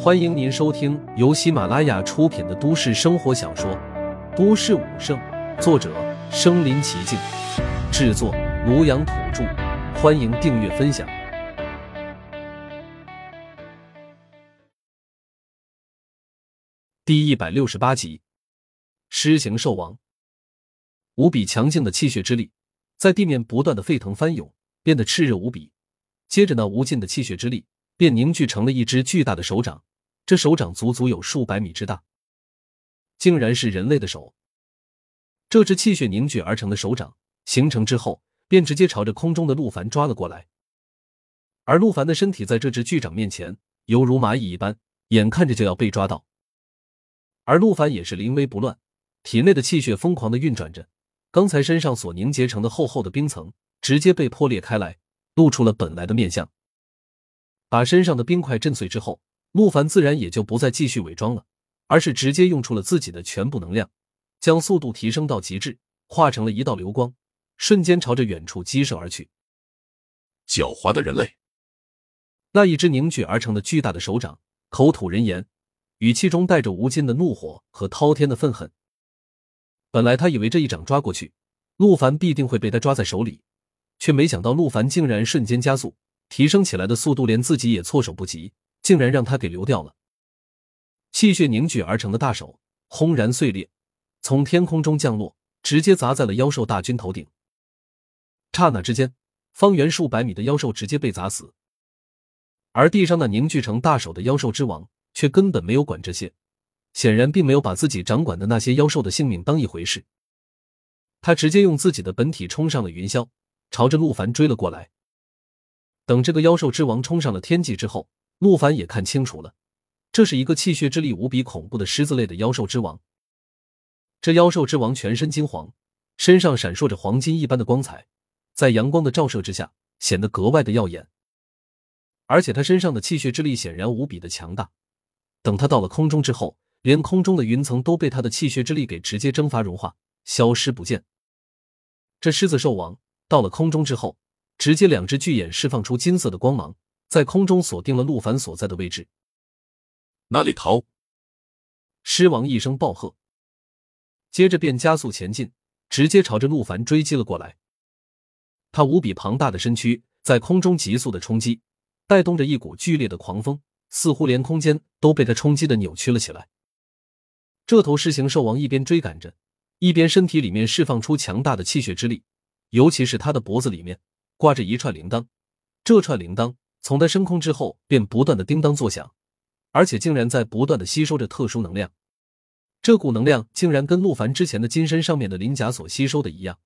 欢迎您收听由喜马拉雅出品的都市生活小说《都市武圣》，作者：身临其境，制作：庐阳土著。欢迎订阅分享。第一百六十八集，狮形兽王，无比强劲的气血之力在地面不断的沸腾翻涌，变得炽热无比。接着，那无尽的气血之力便凝聚成了一只巨大的手掌。这手掌足足有数百米之大，竟然是人类的手。这只气血凝聚而成的手掌形成之后，便直接朝着空中的陆凡抓了过来。而陆凡的身体在这只巨掌面前，犹如蚂蚁一般，眼看着就要被抓到。而陆凡也是临危不乱，体内的气血疯狂的运转着，刚才身上所凝结成的厚厚的冰层，直接被破裂开来，露出了本来的面相。把身上的冰块震碎之后。陆凡自然也就不再继续伪装了，而是直接用出了自己的全部能量，将速度提升到极致，化成了一道流光，瞬间朝着远处激射而去。狡猾的人类！那一只凝聚而成的巨大的手掌口吐人言，语气中带着无尽的怒火和滔天的愤恨。本来他以为这一掌抓过去，陆凡必定会被他抓在手里，却没想到陆凡竟然瞬间加速，提升起来的速度连自己也措手不及。竟然让他给流掉了！气血凝聚而成的大手轰然碎裂，从天空中降落，直接砸在了妖兽大军头顶。刹那之间，方圆数百米的妖兽直接被砸死，而地上那凝聚成大手的妖兽之王却根本没有管这些，显然并没有把自己掌管的那些妖兽的性命当一回事。他直接用自己的本体冲上了云霄，朝着陆凡追了过来。等这个妖兽之王冲上了天际之后。陆凡也看清楚了，这是一个气血之力无比恐怖的狮子类的妖兽之王。这妖兽之王全身金黄，身上闪烁着黄金一般的光彩，在阳光的照射之下显得格外的耀眼。而且他身上的气血之力显然无比的强大。等他到了空中之后，连空中的云层都被他的气血之力给直接蒸发融化，消失不见。这狮子兽王到了空中之后，直接两只巨眼释放出金色的光芒。在空中锁定了陆凡所在的位置，哪里逃？狮王一声暴喝，接着便加速前进，直接朝着陆凡追击了过来。他无比庞大的身躯在空中急速的冲击，带动着一股剧烈的狂风，似乎连空间都被他冲击的扭曲了起来。这头狮形兽王一边追赶着，一边身体里面释放出强大的气血之力，尤其是他的脖子里面挂着一串铃铛，这串铃铛。从他升空之后，便不断的叮当作响，而且竟然在不断的吸收着特殊能量。这股能量竟然跟陆凡之前的金身上面的鳞甲所吸收的一样，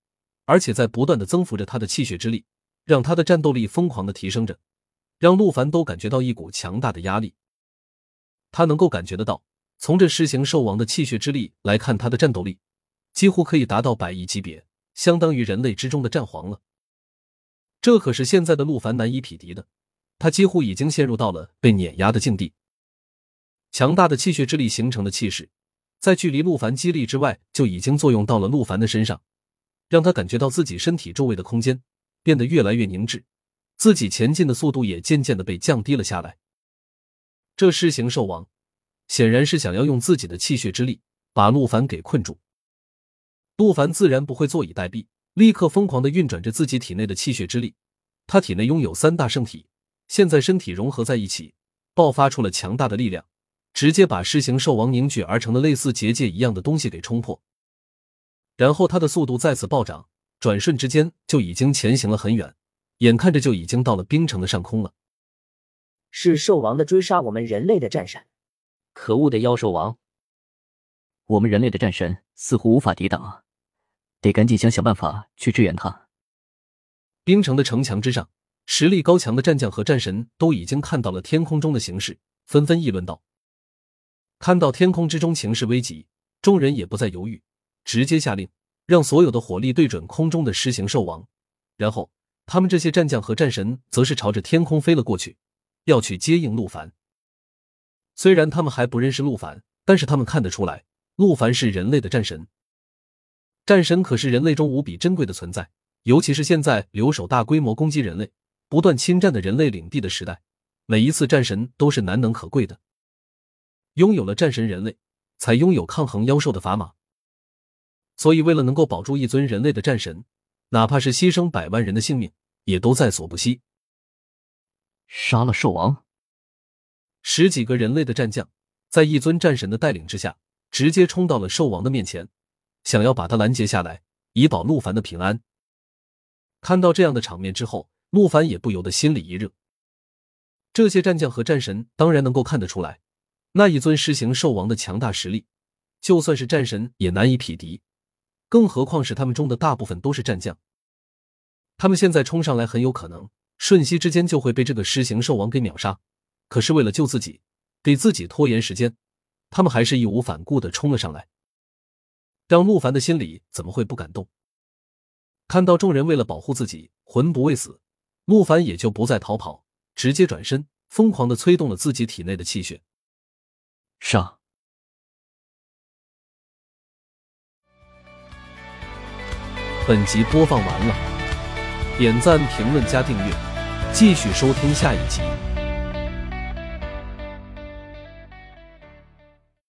而且在不断的增幅着他的气血之力，让他的战斗力疯狂的提升着，让陆凡都感觉到一股强大的压力。他能够感觉得到，从这狮形兽王的气血之力来看，他的战斗力几乎可以达到百亿级别，相当于人类之中的战皇了。这可是现在的陆凡难以匹敌的。他几乎已经陷入到了被碾压的境地。强大的气血之力形成的气势，在距离陆凡激励之外，就已经作用到了陆凡的身上，让他感觉到自己身体周围的空间变得越来越凝滞，自己前进的速度也渐渐的被降低了下来。这狮形兽王显然是想要用自己的气血之力把陆凡给困住。陆凡自然不会坐以待毙，立刻疯狂的运转着自己体内的气血之力。他体内拥有三大圣体。现在身体融合在一起，爆发出了强大的力量，直接把狮形兽王凝聚而成的类似结界一样的东西给冲破。然后他的速度再次暴涨，转瞬之间就已经前行了很远，眼看着就已经到了冰城的上空了。是兽王的追杀我们人类的战神，可恶的妖兽王！我们人类的战神似乎无法抵挡啊，得赶紧想想办法去支援他。冰城的城墙之上。实力高强的战将和战神都已经看到了天空中的形势，纷纷议论道：“看到天空之中情势危急，众人也不再犹豫，直接下令让所有的火力对准空中的狮形兽王。然后，他们这些战将和战神则是朝着天空飞了过去，要去接应陆凡。虽然他们还不认识陆凡，但是他们看得出来，陆凡是人类的战神。战神可是人类中无比珍贵的存在，尤其是现在留守大规模攻击人类。”不断侵占的人类领地的时代，每一次战神都是难能可贵的。拥有了战神人类，才拥有抗衡妖兽的砝码。所以，为了能够保住一尊人类的战神，哪怕是牺牲百万人的性命，也都在所不惜。杀了兽王，十几个人类的战将，在一尊战神的带领之下，直接冲到了兽王的面前，想要把他拦截下来，以保陆凡的平安。看到这样的场面之后，陆凡也不由得心里一热。这些战将和战神当然能够看得出来，那一尊狮形兽王的强大实力，就算是战神也难以匹敌。更何况是他们中的大部分都是战将，他们现在冲上来，很有可能瞬息之间就会被这个狮形兽王给秒杀。可是为了救自己，给自己拖延时间，他们还是义无反顾的冲了上来。让陆凡的心里怎么会不感动？看到众人为了保护自己魂不畏死，陆凡也就不再逃跑，直接转身，疯狂的催动了自己体内的气血，上。本集播放完了，点赞、评论、加订阅，继续收听下一集。